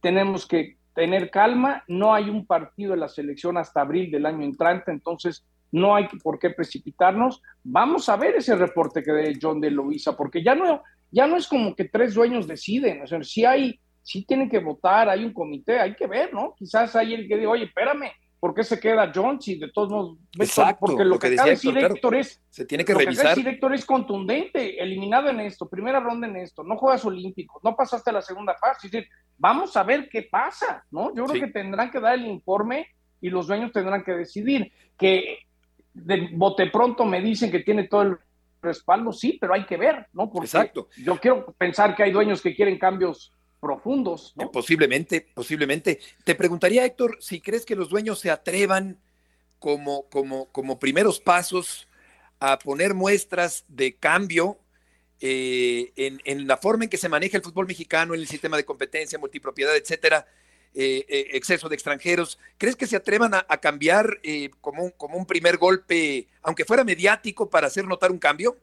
[SPEAKER 4] tenemos que tener calma, no hay un partido de la selección hasta abril del año entrante, entonces no hay por qué precipitarnos. Vamos a ver ese reporte que dé John de Luisa, porque ya no, ya no es como que tres dueños deciden, o sea, si hay, si tienen que votar, hay un comité, hay que ver, ¿no? Quizás hay el que diga, oye, espérame, ¿por qué se queda John si de todos modos?
[SPEAKER 2] Exacto,
[SPEAKER 4] porque lo, que, acaba de decir Héctor es.
[SPEAKER 2] Se tiene que revisar.
[SPEAKER 4] Lo que Héctor es contundente, eliminado en esto, primera ronda en esto, no juegas olímpicos, no pasaste a la segunda fase. Es decir, vamos a ver qué pasa, ¿no? Yo creo que tendrán que dar el informe y los dueños tendrán que decidir. Que de bote pronto me dicen que tiene todo el respaldo, sí, pero hay que ver, ¿no? Porque
[SPEAKER 2] Exacto.
[SPEAKER 4] yo quiero pensar que hay dueños que quieren cambios profundos. ¿no?
[SPEAKER 2] Posiblemente, posiblemente. Te preguntaría, Héctor, si crees que los dueños se atrevan como, como, como primeros pasos a poner muestras de cambio eh, en, la forma en que se maneja el fútbol mexicano, en el sistema de competencia, multipropiedad, etcétera, eh, eh, exceso de extranjeros. ¿Crees que se atrevan a, cambiar como, como un primer golpe, aunque fuera mediático, para hacer notar un cambio?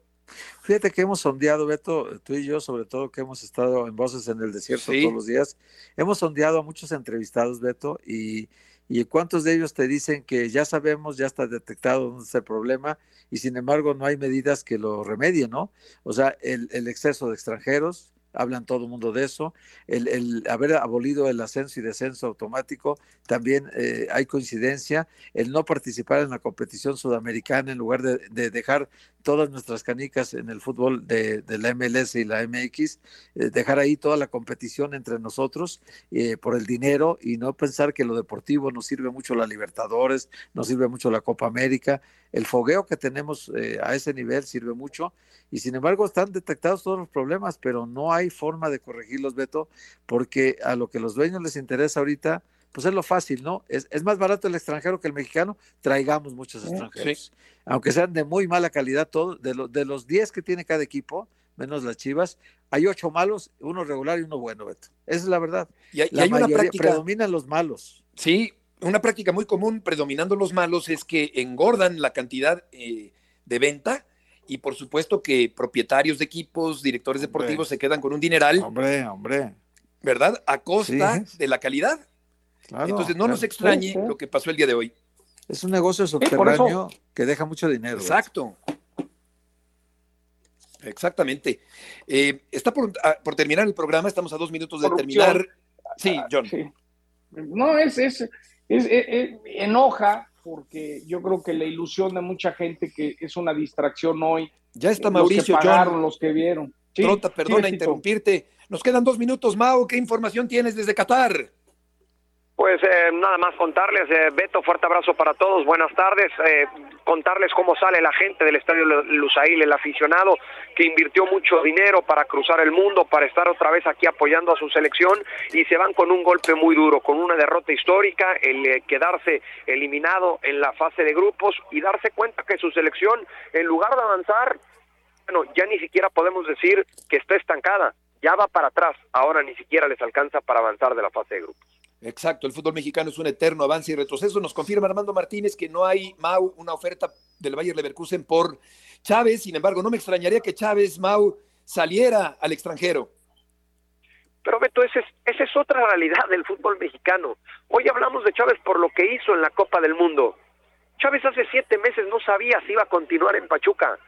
[SPEAKER 3] Fíjate que hemos sondeado, Beto, tú y yo, sobre todo que hemos estado en Voces en el Desierto todos los días, hemos sondeado a muchos entrevistados, Beto, y, y cuántos de ellos te dicen que ya sabemos, ya está detectado dónde está el problema, y sin embargo no hay medidas que lo remedien, ¿no? O sea, el, el exceso de extranjeros, hablan todo el mundo de eso. El, haber abolido el ascenso y descenso automático, también eh, hay coincidencia. El no participar en la competición sudamericana en lugar de, dejar todas nuestras canicas en el fútbol de, la MLS y la MX, eh, dejar ahí toda la competición entre nosotros eh, por el dinero y no pensar que lo deportivo nos sirve mucho la Libertadores, nos sirve mucho la Copa América. El fogueo que tenemos a ese nivel sirve mucho y sin embargo están detectados todos los problemas, pero no hay forma de corregirlos, Beto, porque a lo que los dueños les interesa ahorita, pues es lo fácil, ¿no? Es, más barato el extranjero que el mexicano, traigamos muchos extranjeros. Aunque sean de muy mala calidad todos, de, de los 10 que tiene cada equipo, menos las Chivas, hay ocho malos, uno regular y uno bueno, Beto. Esa es la verdad.
[SPEAKER 2] Y hay, la mayoría, una práctica,
[SPEAKER 3] predominan los malos.
[SPEAKER 2] Sí, una práctica muy común predominando los malos es que engordan la cantidad eh, de venta y por supuesto que propietarios de equipos, directores deportivos se quedan con un dineral.
[SPEAKER 3] Hombre, hombre.
[SPEAKER 2] ¿verdad? A costa de la calidad. Entonces no nos extrañe lo que pasó el día de hoy.
[SPEAKER 3] Es un negocio subterráneo que deja mucho dinero.
[SPEAKER 2] Exacto. Exactamente. Eh, está ah, por, terminar el programa, estamos a dos minutos de terminar. Sí, John.
[SPEAKER 4] No, es, es, es, enoja porque yo creo que la ilusión de mucha gente que es una distracción hoy.
[SPEAKER 2] Ya está Mauricio,
[SPEAKER 4] los que pagaron, los que vieron.
[SPEAKER 2] Trota, perdona interrumpirte. Nos quedan dos minutos, Mau. ¿Qué información tienes desde Qatar?
[SPEAKER 5] Pues eh, nada más contarles, eh, Beto, fuerte abrazo para todos, buenas tardes, eh, contarles cómo sale la gente del Estadio Lusail, el aficionado que invirtió mucho dinero para cruzar el mundo, para estar otra vez aquí apoyando a su selección y se van con un golpe muy duro, con una derrota histórica, el quedarse eliminado en la fase de grupos y darse cuenta que su selección, en lugar de avanzar, bueno, ya ni siquiera podemos decir que está estancada, ya va para atrás, ahora ni siquiera les alcanza para avanzar de la fase de grupos.
[SPEAKER 2] Exacto, el fútbol mexicano es un eterno avance y retroceso. Nos confirma Armando Martínez que no hay, Mau, una oferta del Bayer Leverkusen por Chávez. Sin embargo, no me extrañaría que Chávez, Mau, saliera al extranjero.
[SPEAKER 5] Pero Beto, esa es, esa es otra realidad del fútbol mexicano. Hoy hablamos de Chávez por lo que hizo en la Copa del Mundo. Chávez hace siete meses no sabía si iba a continuar en Pachuca.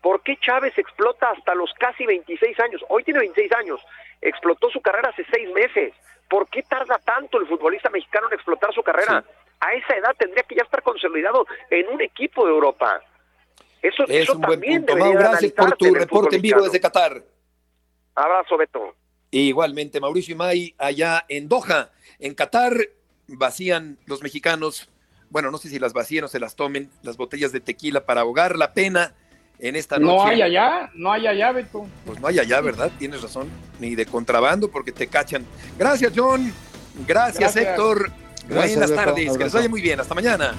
[SPEAKER 5] ¿Por qué Chávez explota hasta los casi 26 años? Hoy tiene 26 años. Explotó su carrera hace seis meses. ¿Por qué tarda tanto el futbolista mexicano en explotar su carrera? A esa edad tendría que ya estar consolidado en un equipo de Europa. Eso, es un también buen punto.
[SPEAKER 2] gracias por tu reporte en vivo desde Qatar.
[SPEAKER 5] Abrazo, Beto.
[SPEAKER 2] Igualmente, Mauricio y May, allá en Doha, en Qatar, vacían los mexicanos, bueno, no sé si las vacían o se las tomen, las botellas de tequila para ahogar la pena en esta noche.
[SPEAKER 4] No hay allá, no hay allá, Beto.
[SPEAKER 2] Pues no hay allá, ¿verdad? Tienes razón. Ni de contrabando porque te cachan. Gracias, John. Gracias, Héctor. Buenas tardes. Que les vaya muy bien. Hasta mañana.